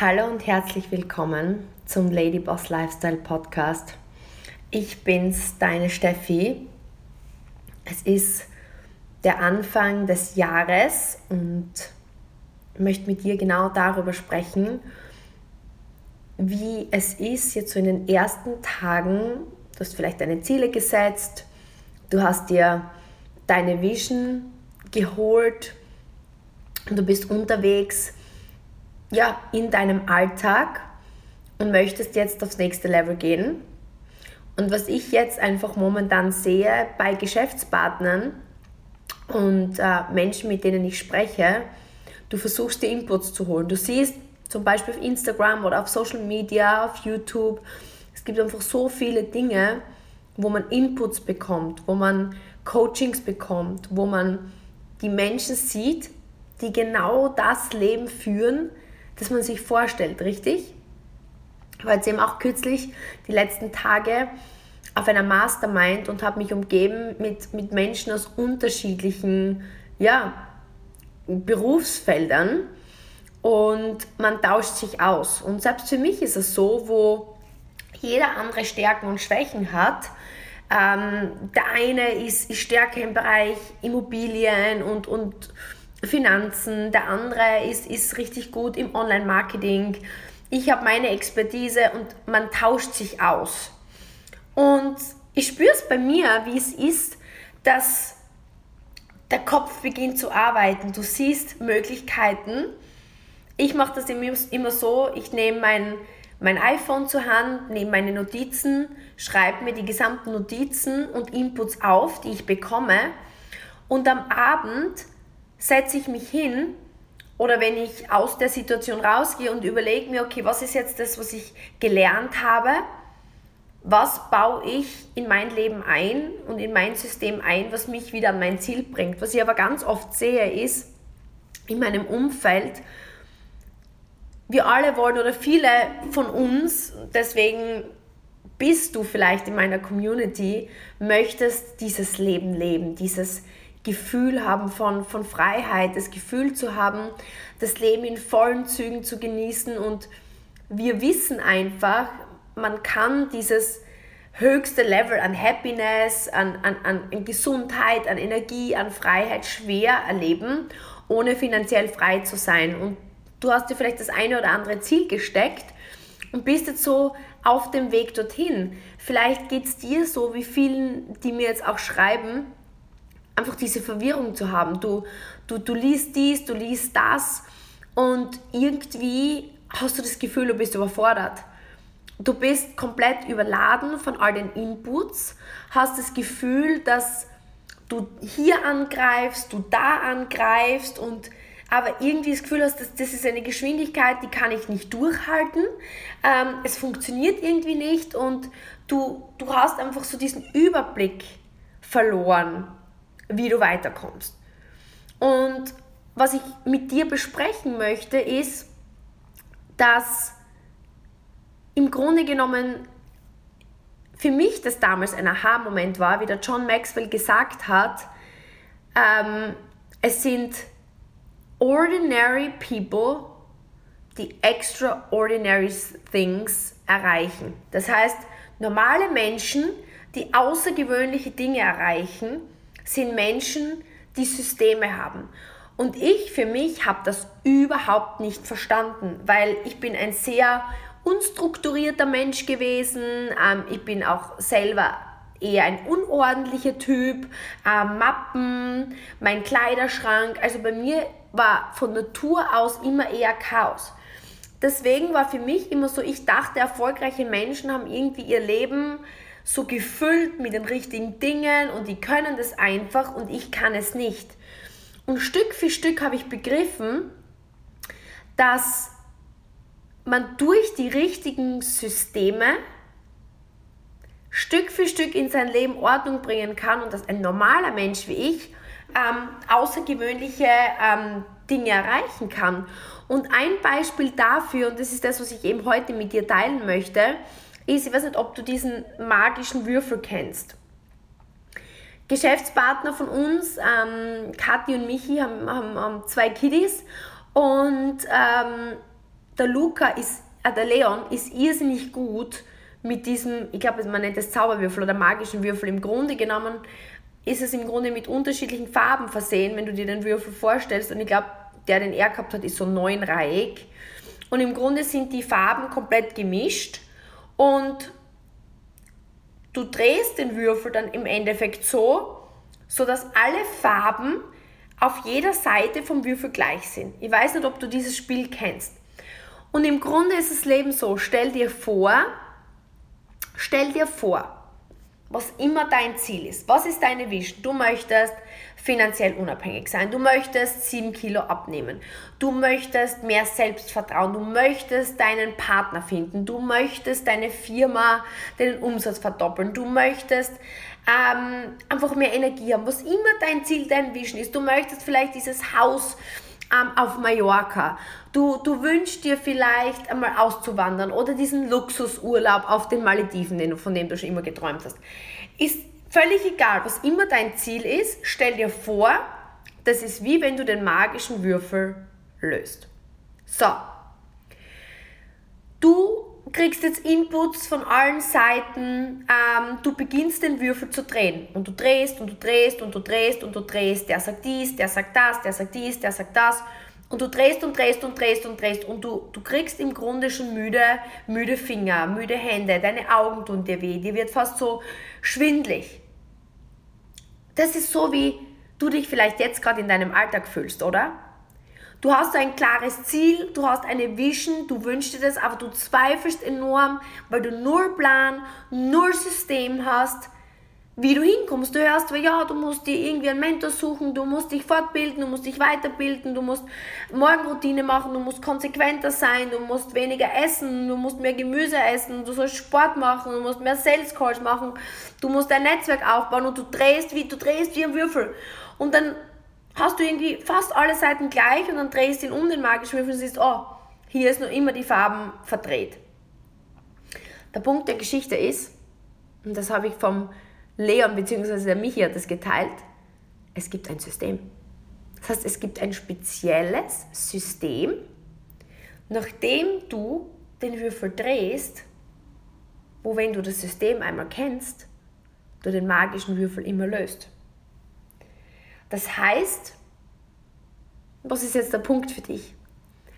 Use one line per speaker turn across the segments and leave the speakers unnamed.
Hallo und herzlich willkommen zum Ladyboss Lifestyle Podcast. Ich bin's, deine Steffi. Es ist der Anfang des Jahres und möchte mit dir genau darüber sprechen, wie es ist, jetzt so in den ersten Tagen, du hast vielleicht deine Ziele gesetzt, du hast dir deine Vision geholt und du bist unterwegs ja, in deinem Alltag und möchtest jetzt aufs nächste Level gehen. Und was ich jetzt einfach momentan sehe bei Geschäftspartnern und äh, Menschen, mit denen ich spreche, du versuchst dir Inputs zu holen. Du siehst zum Beispiel auf Instagram oder auf Social Media, auf YouTube, es gibt einfach so viele Dinge, wo man Inputs bekommt, wo man Coachings bekommt, wo man die Menschen sieht, die genau das Leben führen, das man sich vorstellt, richtig? Ich war jetzt eben auch kürzlich die letzten Tage auf einer Mastermind und habe mich umgeben mit, mit Menschen aus unterschiedlichen ja, Berufsfeldern und man tauscht sich aus. Und selbst für mich ist es so, wo jeder andere Stärken und Schwächen hat. Ähm, der eine ist, ist stärker im Bereich Immobilien und, und Finanzen, der andere ist, ist richtig gut im Online-Marketing. Ich habe meine Expertise und man tauscht sich aus. Und ich spüre es bei mir, wie es ist, dass der Kopf beginnt zu arbeiten. Du siehst Möglichkeiten. Ich mache das immer so, ich nehme mein, mein iPhone zur Hand, nehme meine Notizen, schreibe mir die gesamten Notizen und Inputs auf, die ich bekomme. Und am Abend setze ich mich hin oder wenn ich aus der Situation rausgehe und überlege mir, okay, was ist jetzt das, was ich gelernt habe, was baue ich in mein Leben ein und in mein System ein, was mich wieder an mein Ziel bringt. Was ich aber ganz oft sehe, ist in meinem Umfeld, wir alle wollen oder viele von uns, deswegen bist du vielleicht in meiner Community, möchtest dieses Leben leben, dieses Gefühl haben von, von Freiheit, das Gefühl zu haben, das Leben in vollen Zügen zu genießen. Und wir wissen einfach, man kann dieses höchste Level an Happiness, an, an, an Gesundheit, an Energie, an Freiheit schwer erleben, ohne finanziell frei zu sein. Und du hast dir vielleicht das eine oder andere Ziel gesteckt und bist jetzt so auf dem Weg dorthin. Vielleicht geht es dir so wie vielen, die mir jetzt auch schreiben, einfach diese Verwirrung zu haben. Du, du, du liest dies, du liest das und irgendwie hast du das Gefühl, du bist überfordert. Du bist komplett überladen von all den Inputs, hast das Gefühl, dass du hier angreifst, du da angreifst und aber irgendwie das Gefühl hast, dass das ist eine Geschwindigkeit, die kann ich nicht durchhalten. Ähm, es funktioniert irgendwie nicht und du, du hast einfach so diesen Überblick verloren wie du weiterkommst. Und was ich mit dir besprechen möchte, ist, dass im Grunde genommen für mich das damals ein Aha-Moment war, wie der John Maxwell gesagt hat, ähm, es sind ordinary people, die extraordinary things erreichen. Das heißt, normale Menschen, die außergewöhnliche Dinge erreichen, sind Menschen, die Systeme haben. Und ich für mich habe das überhaupt nicht verstanden, weil ich bin ein sehr unstrukturierter Mensch gewesen. Ähm, ich bin auch selber eher ein unordentlicher Typ. Ähm, Mappen, mein Kleiderschrank. Also bei mir war von Natur aus immer eher Chaos. Deswegen war für mich immer so, ich dachte, erfolgreiche Menschen haben irgendwie ihr Leben so gefüllt mit den richtigen Dingen und die können das einfach und ich kann es nicht. Und Stück für Stück habe ich begriffen, dass man durch die richtigen Systeme Stück für Stück in sein Leben Ordnung bringen kann und dass ein normaler Mensch wie ich ähm, außergewöhnliche ähm, Dinge erreichen kann. Und ein Beispiel dafür, und das ist das, was ich eben heute mit dir teilen möchte, ich weiß nicht, ob du diesen magischen Würfel kennst. Geschäftspartner von uns, ähm, Kathi und Michi, haben, haben, haben zwei Kiddies und ähm, der Luca ist, äh, der Leon ist irrsinnig gut mit diesem, ich glaube, man nennt es Zauberwürfel oder magischen Würfel. Im Grunde genommen ist es im Grunde mit unterschiedlichen Farben versehen, wenn du dir den Würfel vorstellst. Und ich glaube, der, den er gehabt hat, ist so neunreihig. Und im Grunde sind die Farben komplett gemischt. Und du drehst den Würfel dann im Endeffekt so, sodass alle Farben auf jeder Seite vom Würfel gleich sind. Ich weiß nicht, ob du dieses Spiel kennst. Und im Grunde ist das Leben so, stell dir vor, stell dir vor, was immer dein Ziel ist. Was ist deine Vision? Du möchtest finanziell unabhängig sein. Du möchtest 7 Kilo abnehmen. Du möchtest mehr Selbstvertrauen. Du möchtest deinen Partner finden. Du möchtest deine Firma, den Umsatz verdoppeln. Du möchtest ähm, einfach mehr Energie haben. Was immer dein Ziel, dein Vision ist. Du möchtest vielleicht dieses Haus ähm, auf Mallorca. Du, du wünschst dir vielleicht einmal auszuwandern oder diesen Luxusurlaub auf den Malediven, von dem du schon immer geträumt hast. Ist völlig egal, was immer dein Ziel ist, stell dir vor, das ist wie wenn du den magischen Würfel löst. So. Du kriegst jetzt Inputs von allen Seiten. Ähm, du beginnst den Würfel zu drehen. Und du drehst und du drehst und du drehst und du drehst. Der sagt dies, der sagt das, der sagt dies, der sagt das. Und du drehst und drehst und drehst und drehst. Und du, du kriegst im Grunde schon müde, müde Finger, müde Hände. Deine Augen tun dir weh. Dir wird fast so schwindlig. Das ist so, wie du dich vielleicht jetzt gerade in deinem Alltag fühlst, oder? Du hast ein klares Ziel, du hast eine Vision, du wünschst dir das, aber du zweifelst enorm, weil du nur Plan, nur System hast, wie du hinkommst. Du hörst, ja, du musst dir irgendwie einen Mentor suchen, du musst dich fortbilden, du musst dich weiterbilden, du musst Morgenroutine machen, du musst konsequenter sein, du musst weniger essen, du musst mehr Gemüse essen, du sollst Sport machen, du musst mehr Sales Calls machen, du musst dein Netzwerk aufbauen und du drehst wie, du drehst wie ein Würfel. Und dann hast du irgendwie fast alle Seiten gleich und dann drehst du ihn um den magischen Würfel und siehst, oh, hier ist nur immer die Farben verdreht. Der Punkt der Geschichte ist, und das habe ich vom Leon bzw. der Michi hat das geteilt, es gibt ein System. Das heißt, es gibt ein spezielles System, nachdem du den Würfel drehst, wo wenn du das System einmal kennst, du den magischen Würfel immer löst. Das heißt, was ist jetzt der Punkt für dich?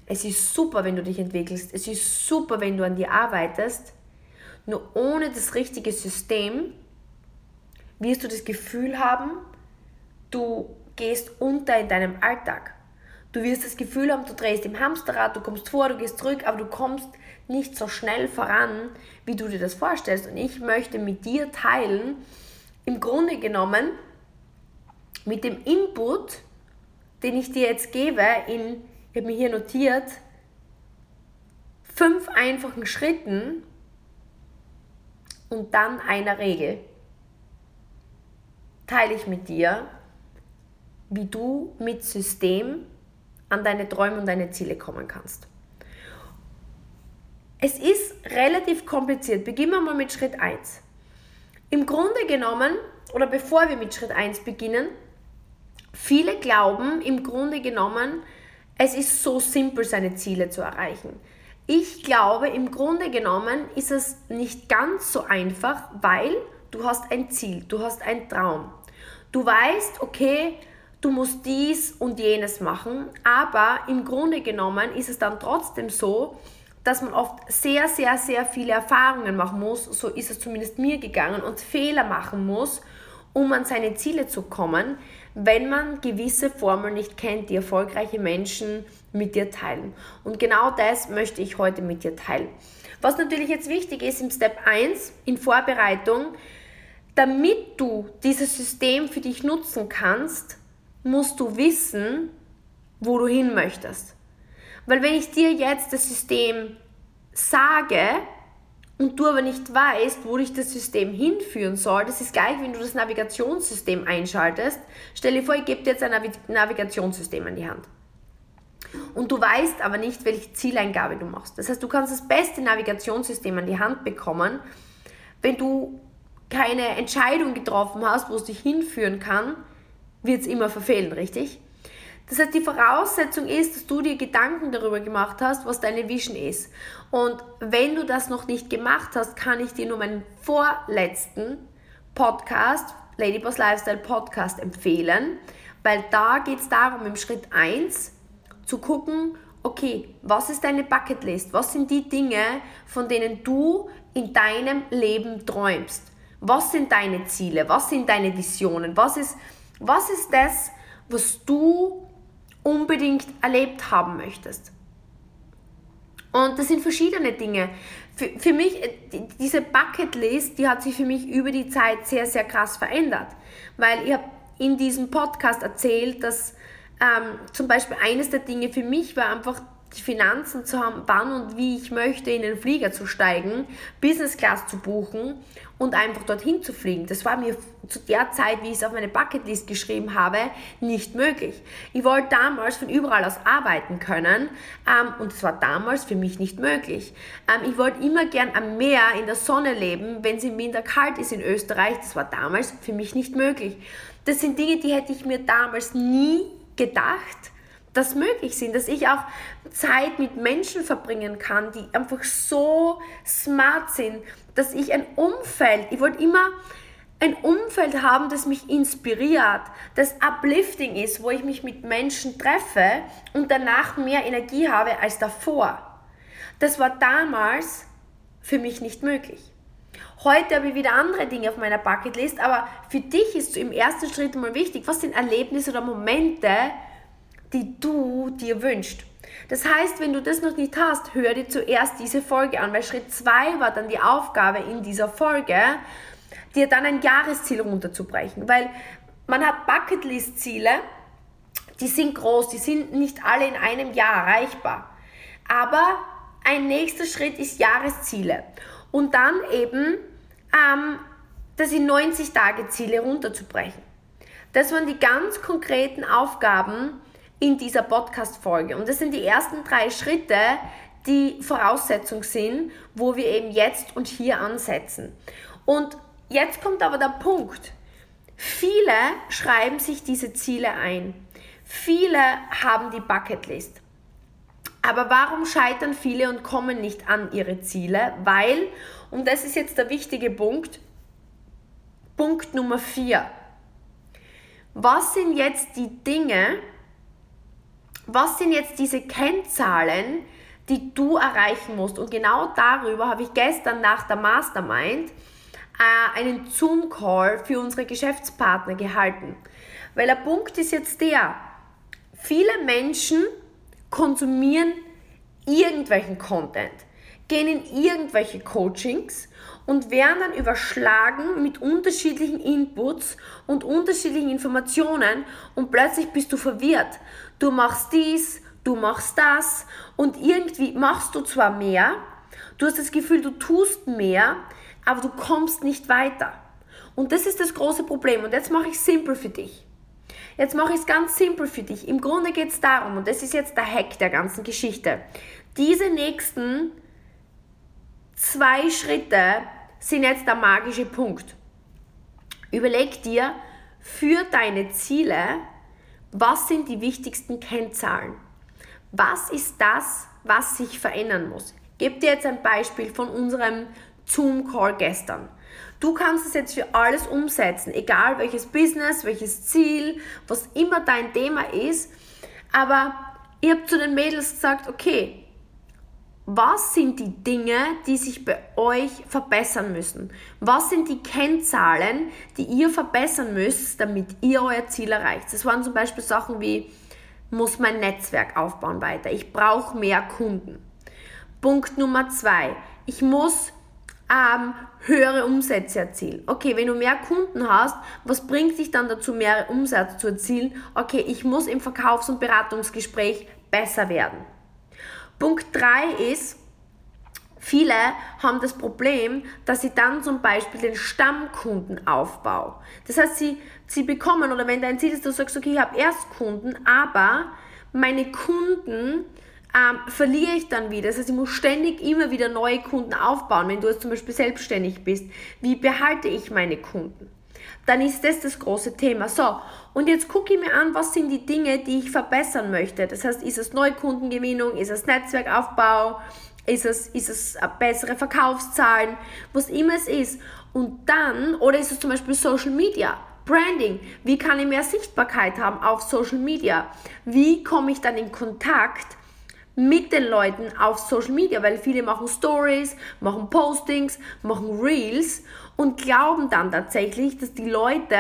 Es ist super, wenn du dich entwickelst. Es ist super, wenn du an dir arbeitest. Nur ohne das richtige System wirst du das Gefühl haben, du gehst unter in deinem Alltag. Du wirst das Gefühl haben, du drehst im Hamsterrad, du kommst vor, du gehst zurück, aber du kommst nicht so schnell voran, wie du dir das vorstellst. Und ich möchte mit dir teilen, im Grunde genommen, mit dem Input, den ich dir jetzt gebe, in, ich habe mir hier notiert, fünf einfachen Schritten und dann einer Regel, teile ich mit dir, wie du mit System an deine Träume und deine Ziele kommen kannst. Es ist relativ kompliziert. Beginnen wir mal mit Schritt 1. Im Grunde genommen, oder bevor wir mit Schritt 1 beginnen, Viele glauben im Grunde genommen, es ist so simpel, seine Ziele zu erreichen. Ich glaube, im Grunde genommen ist es nicht ganz so einfach, weil du hast ein Ziel, du hast einen Traum. Du weißt, okay, du musst dies und jenes machen, aber im Grunde genommen ist es dann trotzdem so, dass man oft sehr, sehr, sehr viele Erfahrungen machen muss, so ist es zumindest mir gegangen, und Fehler machen muss, um an seine Ziele zu kommen, wenn man gewisse Formeln nicht kennt, die erfolgreiche Menschen mit dir teilen. Und genau das möchte ich heute mit dir teilen. Was natürlich jetzt wichtig ist im Step 1 in Vorbereitung, damit du dieses System für dich nutzen kannst, musst du wissen, wo du hin möchtest. Weil wenn ich dir jetzt das System sage, und du aber nicht weißt, wo dich das System hinführen soll, das ist gleich, wenn du das Navigationssystem einschaltest. Stell dir vor, ich gebe dir jetzt ein Navigationssystem an die Hand. Und du weißt aber nicht, welche Zieleingabe du machst. Das heißt, du kannst das beste Navigationssystem an die Hand bekommen, wenn du keine Entscheidung getroffen hast, wo es dich hinführen kann, wird es immer verfehlen, richtig? Das heißt, die Voraussetzung ist, dass du dir Gedanken darüber gemacht hast, was deine Vision ist. Und wenn du das noch nicht gemacht hast, kann ich dir nur meinen vorletzten Podcast, Ladyboss Lifestyle Podcast, empfehlen, weil da geht es darum, im Schritt 1 zu gucken, okay, was ist deine Bucketlist? Was sind die Dinge, von denen du in deinem Leben träumst? Was sind deine Ziele? Was sind deine Visionen? Was ist, was ist das, was du unbedingt erlebt haben möchtest. Und das sind verschiedene Dinge. Für, für mich, äh, diese Bucketlist, die hat sich für mich über die Zeit sehr, sehr krass verändert. Weil ich habe in diesem Podcast erzählt, dass ähm, zum Beispiel eines der Dinge für mich war einfach die Finanzen zu haben, wann und wie ich möchte, in den Flieger zu steigen, Business Class zu buchen und einfach dorthin zu fliegen. Das war mir zu der Zeit, wie ich es auf meine Bucketlist geschrieben habe, nicht möglich. Ich wollte damals von überall aus arbeiten können ähm, und es war damals für mich nicht möglich. Ähm, ich wollte immer gern am Meer in der Sonne leben, wenn es im Winter kalt ist in Österreich. Das war damals für mich nicht möglich. Das sind Dinge, die hätte ich mir damals nie gedacht das möglich sind, dass ich auch Zeit mit Menschen verbringen kann, die einfach so smart sind, dass ich ein Umfeld, ich wollte immer ein Umfeld haben, das mich inspiriert, das uplifting ist, wo ich mich mit Menschen treffe und danach mehr Energie habe als davor. Das war damals für mich nicht möglich. Heute habe ich wieder andere Dinge auf meiner Bucketlist, aber für dich ist im ersten Schritt mal wichtig, was sind Erlebnisse oder Momente, die du dir wünschst. Das heißt, wenn du das noch nicht hast, hör dir zuerst diese Folge an, weil Schritt 2 war dann die Aufgabe in dieser Folge, dir dann ein Jahresziel runterzubrechen, weil man hat Bucketlist-Ziele, die sind groß, die sind nicht alle in einem Jahr erreichbar. Aber ein nächster Schritt ist Jahresziele und dann eben ähm, das in 90 Tage Ziele runterzubrechen. Das waren die ganz konkreten Aufgaben, in dieser Podcast-Folge. Und das sind die ersten drei Schritte, die Voraussetzung sind, wo wir eben jetzt und hier ansetzen. Und jetzt kommt aber der Punkt. Viele schreiben sich diese Ziele ein. Viele haben die Bucketlist. Aber warum scheitern viele und kommen nicht an ihre Ziele? Weil, und das ist jetzt der wichtige Punkt, Punkt Nummer vier. Was sind jetzt die Dinge, was sind jetzt diese Kennzahlen, die du erreichen musst? Und genau darüber habe ich gestern nach der Mastermind äh, einen Zoom-Call für unsere Geschäftspartner gehalten. Weil der Punkt ist jetzt der, viele Menschen konsumieren irgendwelchen Content, gehen in irgendwelche Coachings und werden dann überschlagen mit unterschiedlichen Inputs und unterschiedlichen Informationen und plötzlich bist du verwirrt. Du machst dies, du machst das und irgendwie machst du zwar mehr, du hast das Gefühl, du tust mehr, aber du kommst nicht weiter. Und das ist das große Problem. Und jetzt mache ich es simpel für dich. Jetzt mache ich es ganz simpel für dich. Im Grunde geht es darum, und das ist jetzt der Hack der ganzen Geschichte, diese nächsten zwei Schritte sind jetzt der magische Punkt. Überleg dir für deine Ziele, was sind die wichtigsten Kennzahlen? Was ist das, was sich verändern muss? Gebe dir jetzt ein Beispiel von unserem Zoom-Call gestern. Du kannst es jetzt für alles umsetzen, egal welches Business, welches Ziel, was immer dein Thema ist. Aber ich habe zu den Mädels gesagt, okay, was sind die Dinge, die sich bei euch verbessern müssen? Was sind die Kennzahlen, die ihr verbessern müsst, damit ihr euer Ziel erreicht? Das waren zum Beispiel Sachen wie, muss mein Netzwerk aufbauen weiter? Ich brauche mehr Kunden. Punkt Nummer zwei, ich muss ähm, höhere Umsätze erzielen. Okay, wenn du mehr Kunden hast, was bringt dich dann dazu, mehr Umsatz zu erzielen? Okay, ich muss im Verkaufs- und Beratungsgespräch besser werden. Punkt 3 ist, Viele haben das Problem, dass sie dann zum Beispiel den Stammkundenaufbau. Das heißt, sie, sie bekommen, oder wenn dein Ziel ist, du sagst, okay, ich habe erst Kunden, aber meine Kunden ähm, verliere ich dann wieder. Das heißt, ich muss ständig immer wieder neue Kunden aufbauen. Wenn du jetzt zum Beispiel selbstständig bist, wie behalte ich meine Kunden? dann ist das das große Thema. So, und jetzt gucke ich mir an, was sind die Dinge, die ich verbessern möchte. Das heißt, ist es Neukundengewinnung, ist es Netzwerkaufbau, ist es, ist es bessere Verkaufszahlen, was immer es ist. Und dann, oder ist es zum Beispiel Social Media, Branding, wie kann ich mehr Sichtbarkeit haben auf Social Media? Wie komme ich dann in Kontakt mit den Leuten auf Social Media, weil viele machen Stories, machen Postings, machen Reels und glauben dann tatsächlich, dass die Leute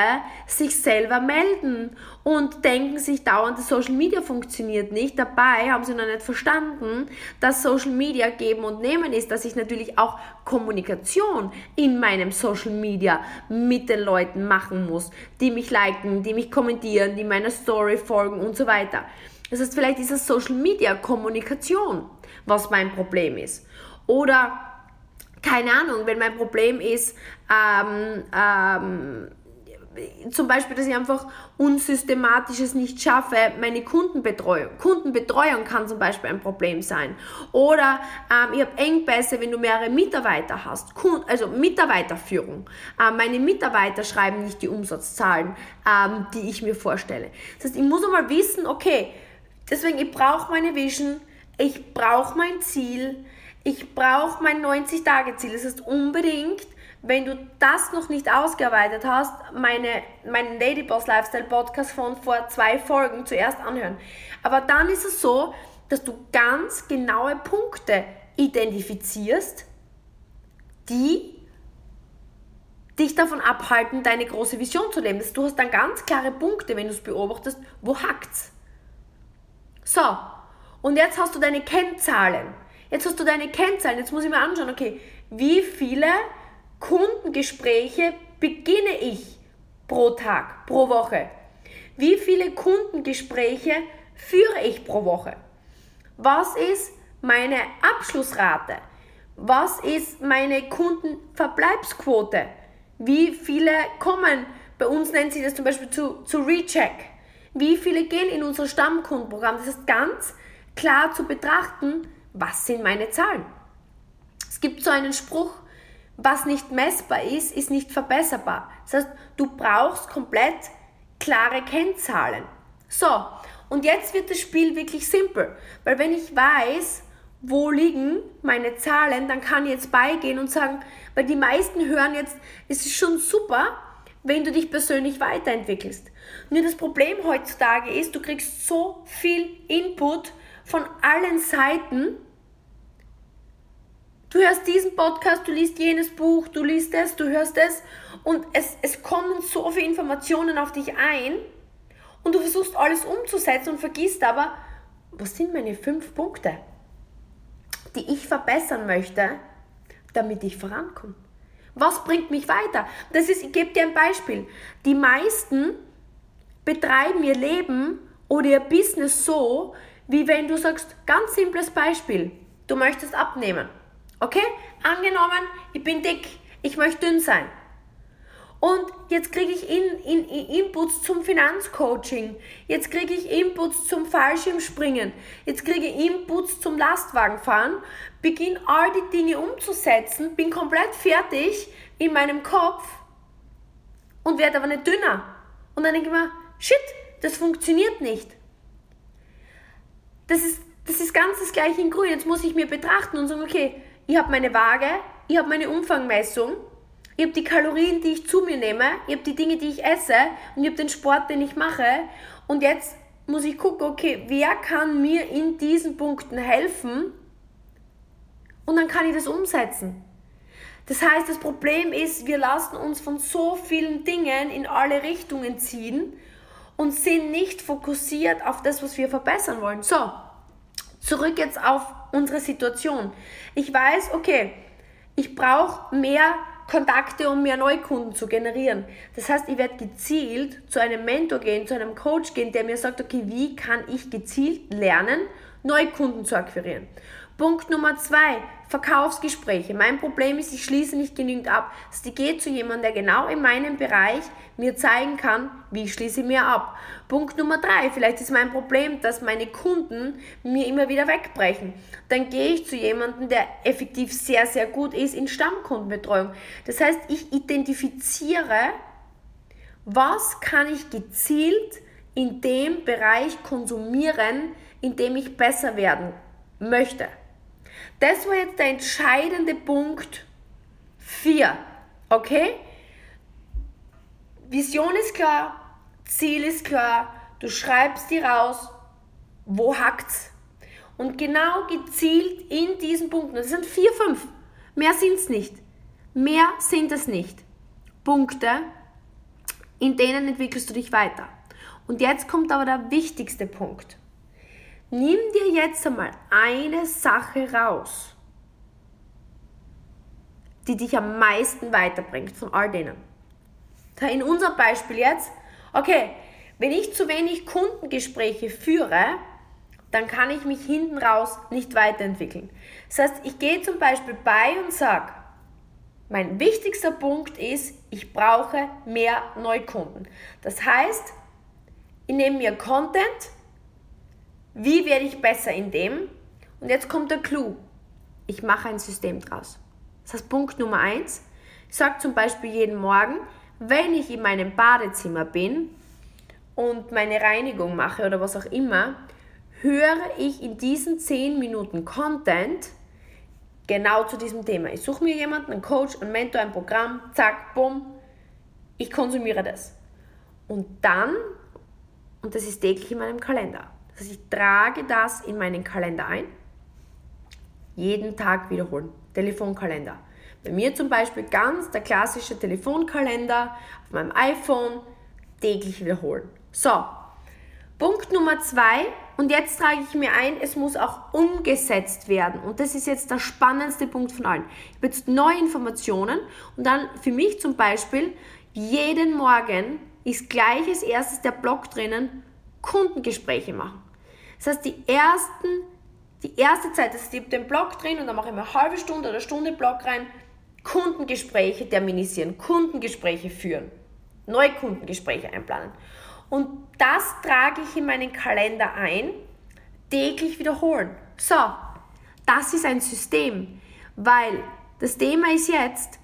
sich selber melden und denken sich dauernd, dass Social Media funktioniert nicht. Dabei haben sie noch nicht verstanden, dass Social Media geben und nehmen ist, dass ich natürlich auch Kommunikation in meinem Social Media mit den Leuten machen muss, die mich liken, die mich kommentieren, die meiner Story folgen und so weiter. Das heißt, vielleicht ist es Social Media Kommunikation, was mein Problem ist. Oder, keine Ahnung, wenn mein Problem ist, ähm, ähm, zum Beispiel, dass ich einfach unsystematisches nicht schaffe, meine Kundenbetreuung. Kundenbetreuung kann zum Beispiel ein Problem sein. Oder ähm, ich habe Engpässe, wenn du mehrere Mitarbeiter hast. Also Mitarbeiterführung. Ähm, meine Mitarbeiter schreiben nicht die Umsatzzahlen, ähm, die ich mir vorstelle. Das heißt, ich muss einmal wissen, okay, Deswegen, ich brauche meine Vision, ich brauche mein Ziel, ich brauche mein 90-Tage-Ziel. Das heißt unbedingt, wenn du das noch nicht ausgearbeitet hast, meine, meinen Ladyboss Lifestyle Podcast von vor zwei Folgen zuerst anhören. Aber dann ist es so, dass du ganz genaue Punkte identifizierst, die dich davon abhalten, deine große Vision zu leben. Du hast dann ganz klare Punkte, wenn du es beobachtest, wo hackt's. So, und jetzt hast du deine Kennzahlen. Jetzt hast du deine Kennzahlen. Jetzt muss ich mir anschauen, okay, wie viele Kundengespräche beginne ich pro Tag, pro Woche? Wie viele Kundengespräche führe ich pro Woche? Was ist meine Abschlussrate? Was ist meine Kundenverbleibsquote? Wie viele kommen? Bei uns nennt sich das zum Beispiel zu, zu Recheck. Wie viele gehen in unser Stammkundenprogramm? Das ist ganz klar zu betrachten, was sind meine Zahlen. Es gibt so einen Spruch, was nicht messbar ist, ist nicht verbesserbar. Das heißt, du brauchst komplett klare Kennzahlen. So, und jetzt wird das Spiel wirklich simpel, weil wenn ich weiß, wo liegen meine Zahlen, dann kann ich jetzt beigehen und sagen, weil die meisten hören jetzt, es ist schon super, wenn du dich persönlich weiterentwickelst. Nur das Problem heutzutage ist, du kriegst so viel Input von allen Seiten. Du hörst diesen Podcast, du liest jenes Buch, du liest es, du hörst es und es, es kommen so viele Informationen auf dich ein und du versuchst alles umzusetzen und vergisst aber, was sind meine fünf Punkte, die ich verbessern möchte, damit ich vorankomme. Was bringt mich weiter? Das ist, ich gebe dir ein Beispiel. Die meisten betreiben ihr Leben oder ihr Business so, wie wenn du sagst, ganz simples Beispiel, du möchtest abnehmen. Okay? Angenommen, ich bin dick, ich möchte dünn sein. Und jetzt kriege ich in, in, in Inputs zum Finanzcoaching, jetzt kriege ich Inputs zum Fallschirmspringen, jetzt kriege ich Inputs zum Lastwagenfahren, beginne all die Dinge umzusetzen, bin komplett fertig in meinem Kopf und werde aber nicht dünner. Und dann denke ich mir, shit, das funktioniert nicht. Das ist, das ist ganz das gleiche in grün. Jetzt muss ich mir betrachten und sagen, okay, ich habe meine Waage, ich habe meine Umfangmessung, ich habe die Kalorien, die ich zu mir nehme, ich habe die Dinge, die ich esse und ich habe den Sport, den ich mache. Und jetzt muss ich gucken, okay, wer kann mir in diesen Punkten helfen? Und dann kann ich das umsetzen. Das heißt, das Problem ist, wir lassen uns von so vielen Dingen in alle Richtungen ziehen und sind nicht fokussiert auf das, was wir verbessern wollen. So, zurück jetzt auf unsere Situation. Ich weiß, okay, ich brauche mehr Kontakte, um mehr Neukunden zu generieren. Das heißt, ich werde gezielt zu einem Mentor gehen, zu einem Coach gehen, der mir sagt, okay, wie kann ich gezielt lernen, Neukunden zu akquirieren. Punkt Nummer zwei, Verkaufsgespräche. Mein Problem ist, ich schließe nicht genügend ab. Also ich gehe zu jemandem, der genau in meinem Bereich mir zeigen kann, wie ich schließe mir ab. Punkt Nummer drei, vielleicht ist mein Problem, dass meine Kunden mir immer wieder wegbrechen. Dann gehe ich zu jemandem, der effektiv sehr, sehr gut ist in Stammkundenbetreuung. Das heißt, ich identifiziere was kann ich gezielt in dem Bereich konsumieren, in dem ich besser werden möchte. Das war jetzt der entscheidende Punkt 4. Okay? Vision ist klar, Ziel ist klar, du schreibst dir raus, wo hackt's. Und genau gezielt in diesen Punkten, das sind vier, fünf, mehr sind es nicht. Mehr sind es nicht. Punkte, in denen entwickelst du dich weiter. Und jetzt kommt aber der wichtigste Punkt. Nimm dir jetzt einmal eine Sache raus, die dich am meisten weiterbringt von all denen. In unserem Beispiel jetzt, okay, wenn ich zu wenig Kundengespräche führe, dann kann ich mich hinten raus nicht weiterentwickeln. Das heißt, ich gehe zum Beispiel bei und sage, mein wichtigster Punkt ist, ich brauche mehr Neukunden. Das heißt, ich nehme mir Content, wie werde ich besser in dem? Und jetzt kommt der Clou. Ich mache ein System draus. Das heißt, Punkt Nummer eins. Ich sage zum Beispiel jeden Morgen, wenn ich in meinem Badezimmer bin und meine Reinigung mache oder was auch immer, höre ich in diesen 10 Minuten Content genau zu diesem Thema. Ich suche mir jemanden, einen Coach, einen Mentor, ein Programm, zack, bumm, ich konsumiere das. Und dann, und das ist täglich in meinem Kalender, heißt, ich trage das in meinen Kalender ein, jeden Tag wiederholen, Telefonkalender. Bei mir zum Beispiel ganz der klassische Telefonkalender auf meinem iPhone, täglich wiederholen. So, Punkt Nummer zwei, und jetzt trage ich mir ein, es muss auch umgesetzt werden. Und das ist jetzt der spannendste Punkt von allen. Ich habe jetzt neue Informationen und dann für mich zum Beispiel, jeden Morgen ist gleich als erstes der Blog drinnen, Kundengespräche machen. Das heißt, die ersten, die erste Zeit, das heißt, ich habe den Blog drin und dann mache ich eine halbe Stunde oder Stunde Blog rein, Kundengespräche terminisieren, Kundengespräche führen, neue Kundengespräche einplanen. Und das trage ich in meinen Kalender ein, täglich wiederholen. So, das ist ein System, weil das Thema ist jetzt,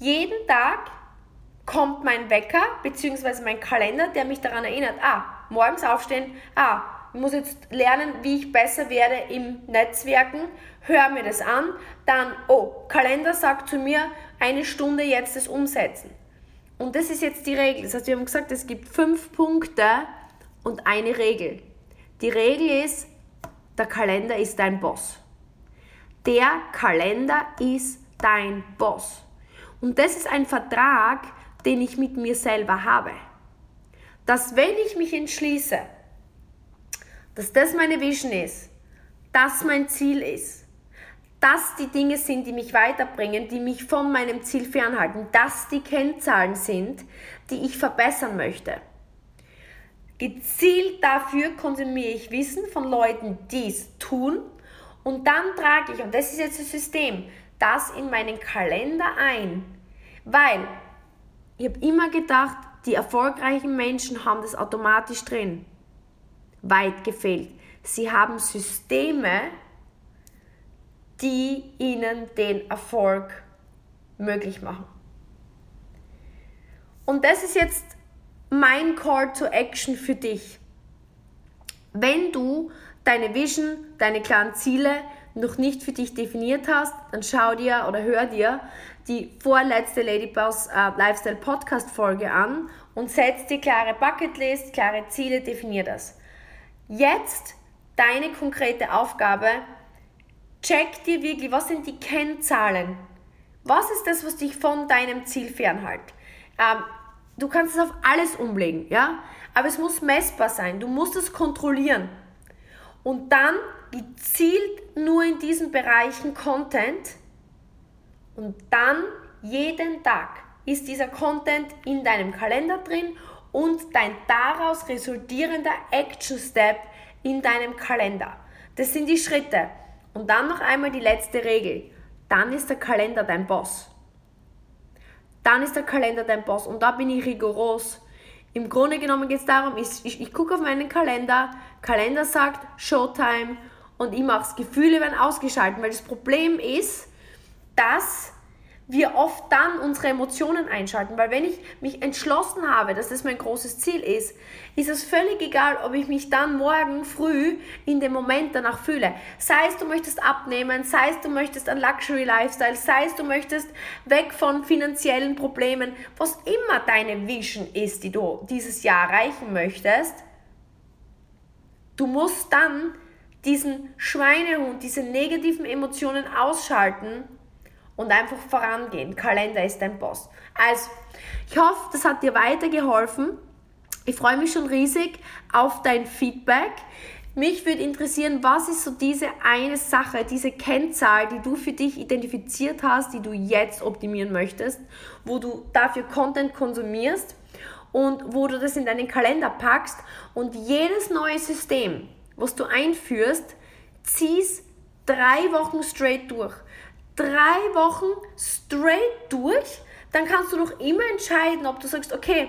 jeden Tag kommt mein Wecker bzw. mein Kalender, der mich daran erinnert, ah, morgens aufstehen, ah, ich muss jetzt lernen, wie ich besser werde im Netzwerken, hör mir das an, dann, oh, Kalender sagt zu mir, eine Stunde jetzt das umsetzen. Und das ist jetzt die Regel. Das heißt, wir haben gesagt, es gibt fünf Punkte und eine Regel. Die Regel ist, der Kalender ist dein Boss. Der Kalender ist dein Boss. Und das ist ein Vertrag, den ich mit mir selber habe. Dass wenn ich mich entschließe, dass das meine Vision ist, das mein Ziel ist, dass die Dinge sind, die mich weiterbringen, die mich von meinem Ziel fernhalten, dass die Kennzahlen sind, die ich verbessern möchte. Gezielt dafür konsumiere ich Wissen von Leuten, die es tun und dann trage ich, und das ist jetzt das System, das in meinen Kalender ein, weil ich habe immer gedacht, die erfolgreichen Menschen haben das automatisch drin. Weit gefehlt. Sie haben Systeme, die ihnen den Erfolg möglich machen. Und das ist jetzt mein Call to Action für dich. Wenn du deine Vision, deine klaren Ziele noch nicht für dich definiert hast, dann schau dir oder hör dir die vorletzte Ladyboss äh, Lifestyle Podcast Folge an und setz dir klare Bucketlist, klare Ziele, definier das. Jetzt deine konkrete Aufgabe, check dir wirklich, was sind die Kennzahlen? Was ist das, was dich von deinem Ziel fernhält? Ähm, du kannst es auf alles umlegen, ja? Aber es muss messbar sein. Du musst es kontrollieren. Und dann gezielt nur in diesen Bereichen Content. Und dann jeden Tag ist dieser Content in deinem Kalender drin und dein daraus resultierender Action Step in deinem Kalender. Das sind die Schritte. Und dann noch einmal die letzte Regel. Dann ist der Kalender dein Boss. Dann ist der Kalender dein Boss. Und da bin ich rigoros. Im Grunde genommen geht es darum, ich, ich, ich gucke auf meinen Kalender, Kalender sagt Showtime und ich mache es. Gefühle werden ausgeschaltet, weil das Problem ist, dass wir oft dann unsere Emotionen einschalten, weil wenn ich mich entschlossen habe, dass das mein großes Ziel ist, ist es völlig egal, ob ich mich dann morgen früh in dem Moment danach fühle. Sei es, du möchtest abnehmen, sei es, du möchtest ein Luxury Lifestyle, sei es, du möchtest weg von finanziellen Problemen, was immer deine Vision ist, die du dieses Jahr erreichen möchtest, du musst dann diesen Schweinehund, diese negativen Emotionen ausschalten und einfach vorangehen. Kalender ist dein Boss. Also, ich hoffe, das hat dir weitergeholfen. Ich freue mich schon riesig auf dein Feedback. Mich würde interessieren, was ist so diese eine Sache, diese Kennzahl, die du für dich identifiziert hast, die du jetzt optimieren möchtest, wo du dafür Content konsumierst und wo du das in deinen Kalender packst und jedes neue System, was du einführst, ziehst drei Wochen straight durch drei Wochen straight durch, dann kannst du noch immer entscheiden, ob du sagst, okay,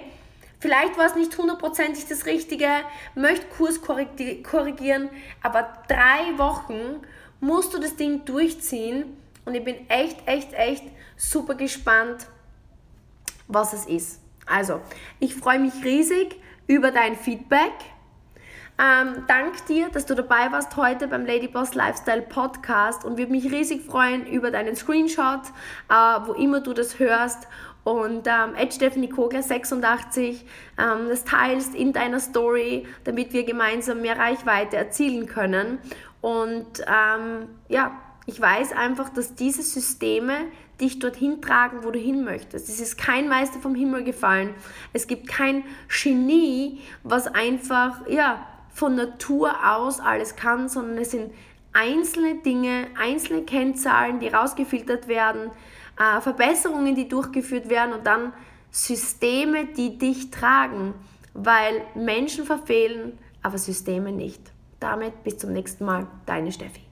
vielleicht war es nicht hundertprozentig das Richtige, möchte Kurs korrigieren, aber drei Wochen musst du das Ding durchziehen und ich bin echt, echt, echt super gespannt, was es ist. Also, ich freue mich riesig über dein Feedback. Ähm, dank dir, dass du dabei warst heute beim Ladyboss Lifestyle Podcast und würde mich riesig freuen über deinen Screenshot, äh, wo immer du das hörst und ähm, Stephanie Kogler 86 ähm, das teilst in deiner Story, damit wir gemeinsam mehr Reichweite erzielen können. Und ähm, ja, ich weiß einfach, dass diese Systeme dich dorthin tragen, wo du hin möchtest. Es ist kein Meister vom Himmel gefallen. Es gibt kein Genie, was einfach ja von Natur aus alles kann, sondern es sind einzelne Dinge, einzelne Kennzahlen, die rausgefiltert werden, äh, Verbesserungen, die durchgeführt werden und dann Systeme, die dich tragen, weil Menschen verfehlen, aber Systeme nicht. Damit bis zum nächsten Mal, deine Steffi.